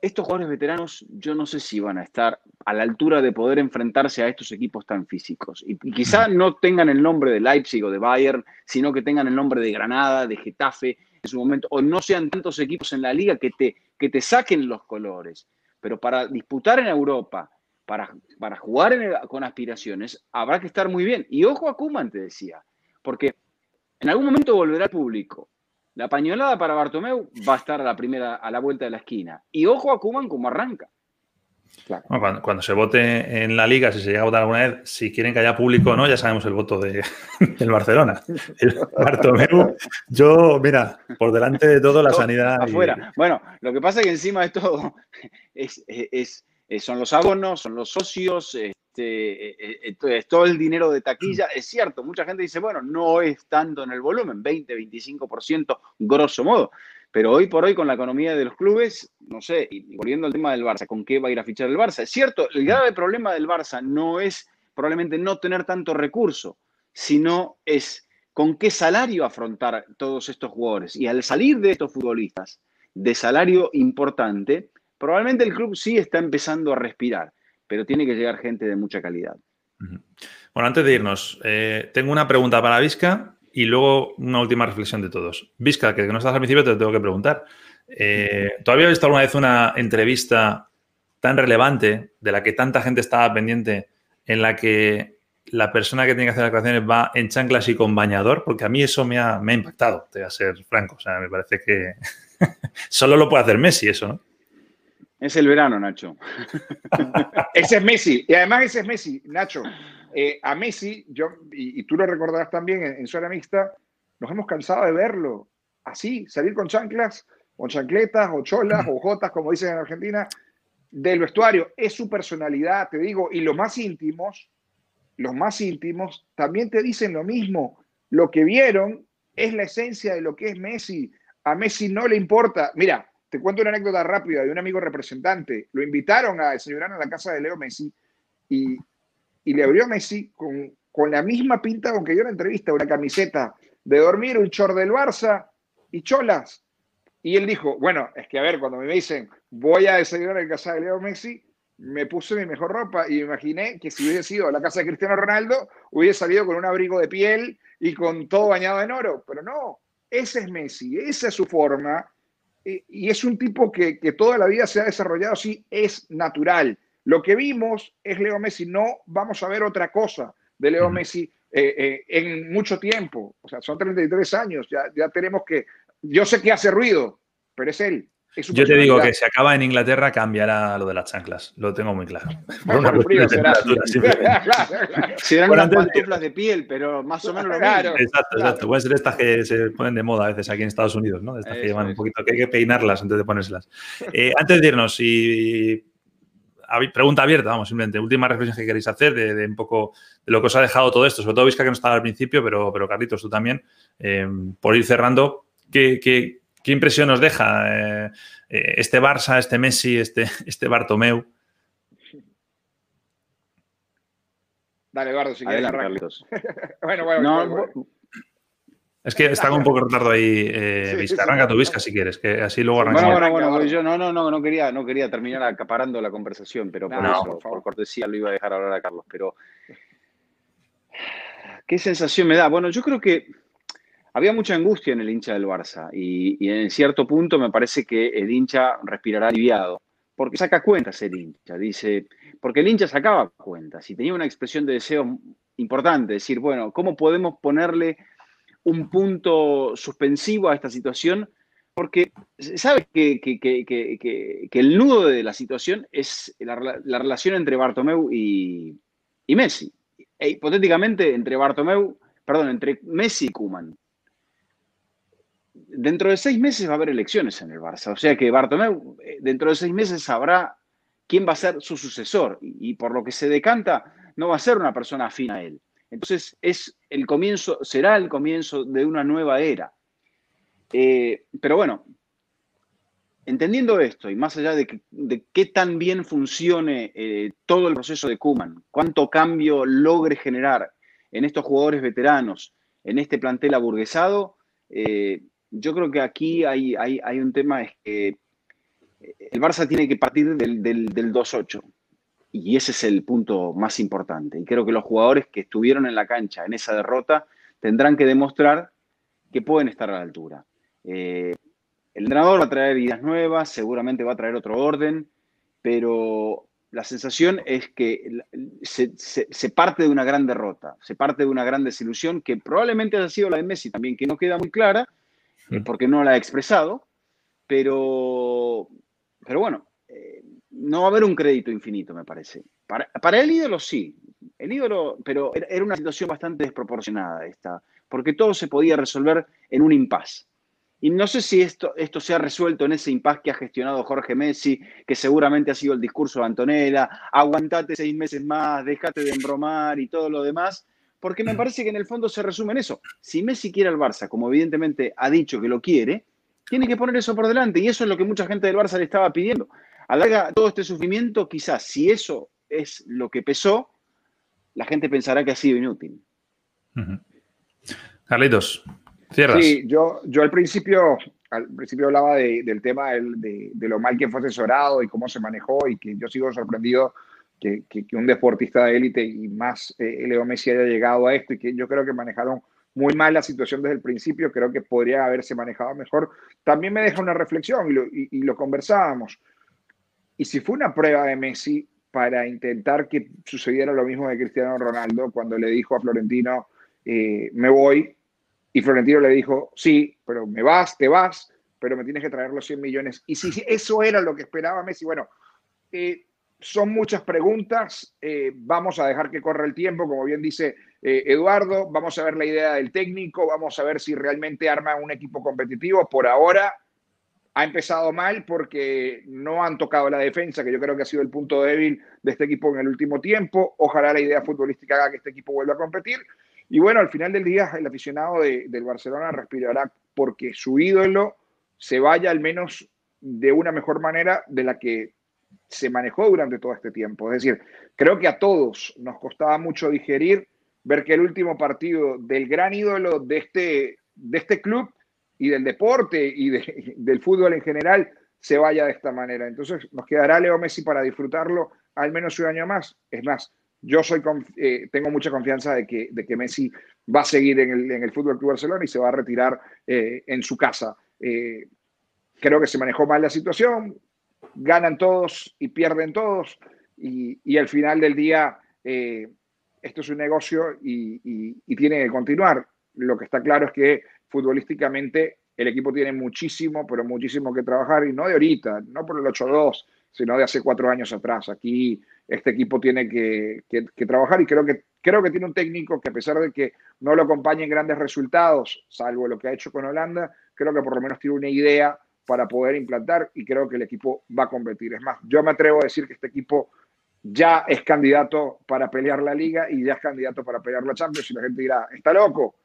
estos jugadores veteranos yo no sé si van a estar a la altura de poder enfrentarse a estos equipos tan físicos. Y, quizá no tengan el nombre de Leipzig o de Bayern, sino que tengan el nombre de Granada, de Getafe en su momento, o no sean tantos equipos en la liga que te, que te saquen los colores. Pero para disputar en Europa, para, para jugar con aspiraciones, habrá que estar muy bien. Y ojo a Kuman, te decía, porque en algún momento volverá al público la pañolada para Bartomeu va a estar a la primera, a la vuelta de la esquina. Y ojo a Cuban como arranca. cuando, se vote en la liga, si se llega a votar alguna vez, si quieren que haya público o no, ya sabemos el voto de, del Barcelona. El Bartomeu, yo, mira, por delante de todo la sanidad. Afuera. Bueno, lo que pasa es que encima de todo es, son los abonos, son los socios, este, eh, eh, todo el dinero de taquilla. Es cierto, mucha gente dice, bueno, no es tanto en el volumen, 20, 25% grosso modo. Pero hoy por hoy, con la economía de los clubes, no sé, y volviendo al tema del Barça, ¿con qué va a ir a fichar el Barça? Es cierto, el grave problema del Barça no es probablemente no tener tanto recurso, sino es con qué salario afrontar todos estos jugadores. Y al salir de estos futbolistas de salario importante, probablemente el club sí está empezando a respirar pero tiene que llegar gente de mucha calidad. Bueno, antes de irnos, eh, tengo una pregunta para Vizca y luego una última reflexión de todos. Vizca, que no estás al principio, te tengo que preguntar. Eh, ¿Tú habías visto alguna vez una entrevista tan relevante, de la que tanta gente estaba pendiente, en la que la persona que tiene que hacer las creaciones va en chanclas y con bañador? Porque a mí eso me ha, me ha impactado, te voy a ser franco. O sea, me parece que solo lo puede hacer Messi eso, ¿no? Es el verano, Nacho. ese es Messi. Y además ese es Messi, Nacho. Eh, a Messi, yo, y, tú lo recordarás también en, en mixta, nos hemos cansado de verlo así, salir con chanclas, o chancletas, o cholas, o jotas, como dicen en Argentina, del vestuario. Es su personalidad, te digo, y los más íntimos, los más íntimos, también te dicen lo mismo. Lo que vieron es la esencia de lo que es Messi. A Messi no le importa. Mira, te cuento una anécdota rápida de un amigo representante. Lo invitaron a desayunar a la casa de Leo Messi y, le abrió Messi con, con la misma pinta con que en la entrevista, una camiseta de dormir, un chor del Barça y cholas. Y él dijo, bueno, es que a ver, cuando me dicen voy a desayunar en casa de Leo Messi, me puse mi mejor ropa y me imaginé que si hubiese sido a la casa de Cristiano Ronaldo, hubiese salido con un abrigo de piel y con todo bañado en oro. Pero no, ese es Messi, esa es su forma y es un tipo que, toda la vida se ha desarrollado así, es natural. Lo que vimos es Leo Messi, no vamos a ver otra cosa de Leo Messi eh, eh, en mucho tiempo. O sea, son 33 años, ya, ya tenemos que... Yo sé que hace ruido, pero es él. Yo te digo que si acaba en Inglaterra cambiará lo de las chanclas, lo tengo muy claro. serán unas pantuflas de piel, pero más o menos lo claro. Exacto, exacto. Pueden ser estas que se ponen de moda a veces aquí en Estados Unidos, ¿no? Estas que llevan un poquito, que hay que peinarlas antes de ponérselas. Eh, antes de irnos, y pregunta abierta, vamos, simplemente, última reflexión que queréis hacer de, un poco de lo que os ha dejado todo esto, sobre todo Vizca que no estaba al principio, pero, pero Carlitos, tú también, eh, por ir cerrando, ¿qué, qué, ¿Qué impresión nos deja eh, eh, este Barça, este Messi, este, este Bartomeu? Dale, Eduardo, si quieres Carlitos. bueno, bueno, Es que está con un poco de retardo ahí, eh, Arranca tu Vizca si quieres, que así luego arrancamos. Bueno, bueno, bueno, yo no, no, no, no quería, no quería terminar acaparando la conversación, pero por eso, por cortesía, lo iba a dejar hablar a Carlos. Pero, ¿qué sensación me da? Bueno, yo creo que había mucha angustia en el hincha del Barça y, en cierto punto me parece que el hincha respirará aliviado, porque saca cuentas el hincha, dice, porque el hincha sacaba cuentas y tenía una expresión de deseo importante, decir, bueno, ¿cómo podemos ponerle un punto suspensivo a esta situación porque sabes que, que, el nudo de la situación es la, relación entre Bartomeu y, Messi. E hipotéticamente entre Bartomeu, perdón, entre Messi y Kuman. Dentro de seis meses va a haber elecciones en el Barça. O sea que Bartomeu, eh, dentro de seis meses sabrá quién va a ser su sucesor. Y, por lo que se decanta, no va a ser una persona afín a él. Entonces es el comienzo, será el comienzo de una nueva era. Eh, pero bueno, entendiendo esto y más allá de, qué tan bien funcione eh, todo el proceso de Kuman, cuánto cambio logre generar en estos jugadores veteranos, en este plantel aburguesado, yo creo que aquí hay, un tema, es que el Barça tiene que partir del, del, del 2-8. Y ese es el punto más importante. Y creo que los jugadores que estuvieron en la cancha en esa derrota tendrán que demostrar que pueden estar a la altura. Eh, el entrenador va a traer ideas nuevas, seguramente va a traer otro orden, pero la sensación es que se, parte de una gran derrota, se parte de una gran desilusión que probablemente haya sido la de Messi también, que no queda muy clara, eh, porque no la ha expresado, pero, pero bueno, eh, no va a haber un crédito infinito, me parece. Para, el ídolo sí, el ídolo, pero era una situación bastante desproporcionada esta, porque todo se podía resolver en un impasse. Y no sé si esto, esto se ha resuelto en ese impasse que ha gestionado Jorge Messi, que seguramente ha sido el discurso de Antonella, aguantate seis meses más, déjate de embromar y todo lo demás, porque me parece que en el fondo se resume en eso. Si Messi quiere al Barça, como evidentemente ha dicho que lo quiere, tiene que poner eso por delante. Y eso es lo que mucha gente del Barça le estaba pidiendo. Alarga todo este sufrimiento, quizás si eso es lo que pesó, la gente pensará que ha sido inútil. Carlitos, cierras. Sí, yo, yo al principio, al principio hablaba del tema de, lo mal que fue asesorado y cómo se manejó y que yo sigo sorprendido que, un deportista de élite y más eh, Leo Messi haya llegado a esto y que yo creo que manejaron muy mal la situación desde el principio, creo que podría haberse manejado mejor. También me deja una reflexión y lo conversábamos. Y si fue una prueba de Messi para intentar que sucediera lo mismo de Cristiano Ronaldo cuando le dijo a Florentino, eh, me voy, y Florentino le dijo, sí, pero me vas, te vas, pero me tienes que traer los 100 millones. Y si eso era lo que esperaba Messi, bueno, eh, son muchas preguntas, eh, vamos a dejar que corra el tiempo, como bien dice Eduardo, vamos a ver la idea del técnico, vamos a ver si realmente arma un equipo competitivo. Por ahora, ha empezado mal porque no han tocado la defensa, que yo creo que ha sido el punto débil de este equipo en el último tiempo. Ojalá la idea futbolística haga que este equipo vuelva a competir. Y bueno, al final del día, el aficionado del Barcelona respirará porque su ídolo se vaya al menos de una mejor manera de la que se manejó durante todo este tiempo. Es decir, creo que a todos nos costaba mucho digerir ver que el último partido del gran ídolo de este, de este club y del deporte y del fútbol en general se vaya de esta manera. Entonces nos quedará Leo Messi para disfrutarlo al menos un año más. Es más, yo soy eh, tengo mucha confianza de que, de que Messi va a seguir en el, en el Fútbol Club Barcelona y se va a retirar eh, en su casa. Eh, creo que se manejó mal la situación, ganan todos y pierden todos, y, y al final del día esto es un negocio y, y, tiene que continuar. Lo que está claro es que futbolísticamente el equipo tiene muchísimo, pero muchísimo que trabajar y no de ahorita, no por el 8-2, sino de hace cuatro años atrás. Aquí este equipo tiene que, trabajar y creo que, creo que tiene un técnico que a pesar de que no lo acompañe en grandes resultados, salvo lo que ha hecho con Holanda, creo que por lo menos tiene una idea para poder implantar y creo que el equipo va a competir. Es más, yo me atrevo a decir que este equipo ya es candidato para pelear la liga y ya es candidato para pelear la Champions y la gente dirá, está loco,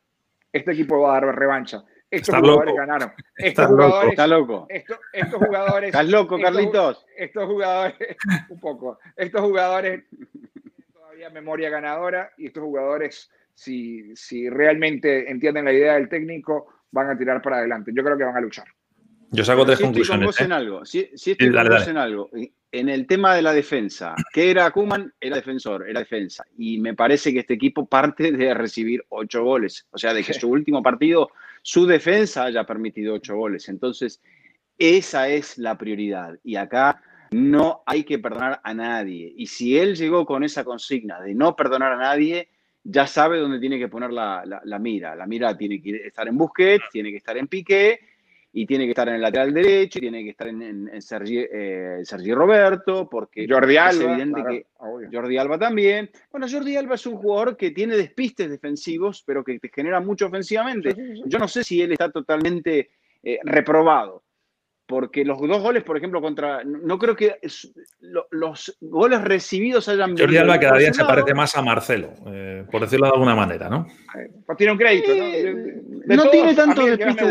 este equipo va a dar revancha. Estos jugadores ganaron. Estos jugadores, está loco. Estos, jugadores. ¿Estás loco, Carlitos? Estos, jugadores, un poco. Estos jugadores todavía memoria ganadora y estos jugadores, si, si realmente entienden la idea del técnico, van a tirar para adelante. Yo creo que van a luchar. Yo saco tres conclusiones. Estoy con ¿eh? en algo. Si, estoy en algo. En el tema de la defensa, ¿qué era Kuman? Era defensor, era defensa. Y me parece que este equipo parte de recibir ocho goles. O sea, de que su último partido, su defensa haya permitido ocho goles. Entonces, esa es la prioridad. Y acá no hay que perdonar a nadie. Y si él llegó con esa consigna de no perdonar a nadie, ya sabe dónde tiene que poner la, la mira. La mira tiene que estar en Busquets, tiene que estar en Piqué y tiene que estar en el lateral derecho, y tiene que estar en, Sergi, eh, Roberto, porque Jordi Alba, es evidente que Jordi Alba también. Bueno, Jordi Alba es un jugador que tiene despistes defensivos, pero que te genera mucho ofensivamente. Yo no sé si él está totalmente eh, reprobado porque los dos goles, por ejemplo, contra. No creo que los goles recibidos hayan Jordi Alba cada día se parece más a Marcelo, eh, por decirlo de alguna manera, ¿no? Pues tiene un crédito, ¿no? no tiene tanto despiste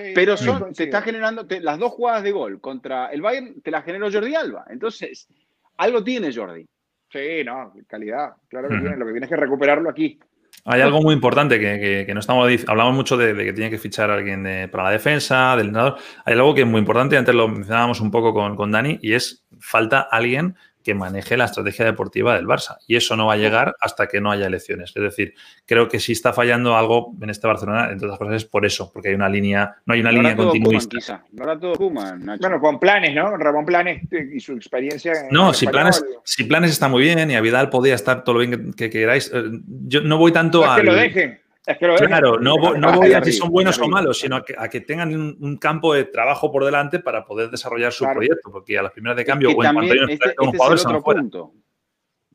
defensivo. pero son, te está generando las dos jugadas de gol contra el Bayern, te las generó Jordi Alba. Entonces, algo tiene Jordi. Sí, no, calidad. Claro que tiene. Lo que tienes que recuperarlo aquí. Hay algo muy importante que, no estamos. Hablamos mucho de, que tiene que fichar a alguien para la defensa, del entrenador. Hay algo que es muy importante, antes lo mencionábamos un poco con, con Dani, y es falta alguien que maneje la estrategia deportiva del Barça. Y eso no va a llegar hasta que no haya elecciones. Es decir, creo que si está fallando algo en este Barcelona, entre otras cosas, es por eso, porque hay una línea, no hay una línea continuista. todo bueno, con planes, ¿no? Ramón Planes y su experiencia. no, si planes, si planes está muy bien y a Vidal podía estar todo lo bien que, queráis. Eh, yo no voy tanto a. Que lo dejen claro, no, voy a si son buenos o malos, sino a que, tengan un, campo de trabajo por delante para poder desarrollar su proyecto, porque a las primeras de cambio o en cuanto hay este, este otro punto.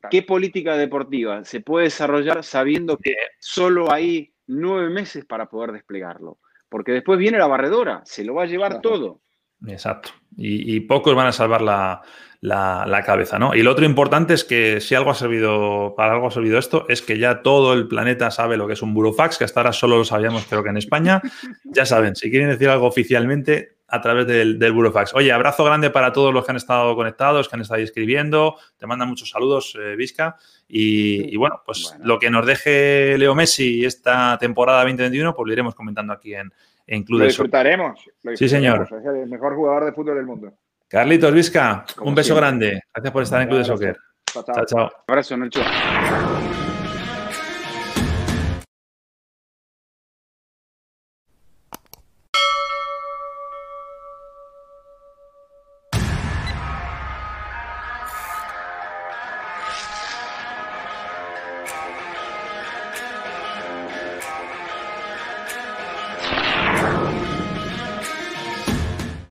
¿Qué política deportiva se puede desarrollar sabiendo que solo hay nueve meses para poder desplegarlo? Porque después viene la barredora, se lo va a llevar todo. Exacto. y, pocos van a salvar la, la, cabeza, ¿no? Y lo otro importante es que si algo ha servido, para algo ha servido esto, es que ya todo el planeta sabe lo que es un burofax, que hasta ahora solo lo sabíamos creo que en España. Ya saben, si quieren decir algo oficialmente, a través del, del burofax. Oye, abrazo grande para todos los que han estado conectados, que han estado escribiendo. Te mandan muchos saludos, eh, Vizca. Y, bueno, pues lo que nos deje Leo Messi esta temporada 2021, pues lo iremos comentando aquí en, en Club lo disfrutaremos, Sí, señor. Es el mejor jugador de fútbol del mundo. Carlitos Vizca, un beso grande. Gracias por estar en Club de Soccer. Chao, chao. Un abrazo, Nacho.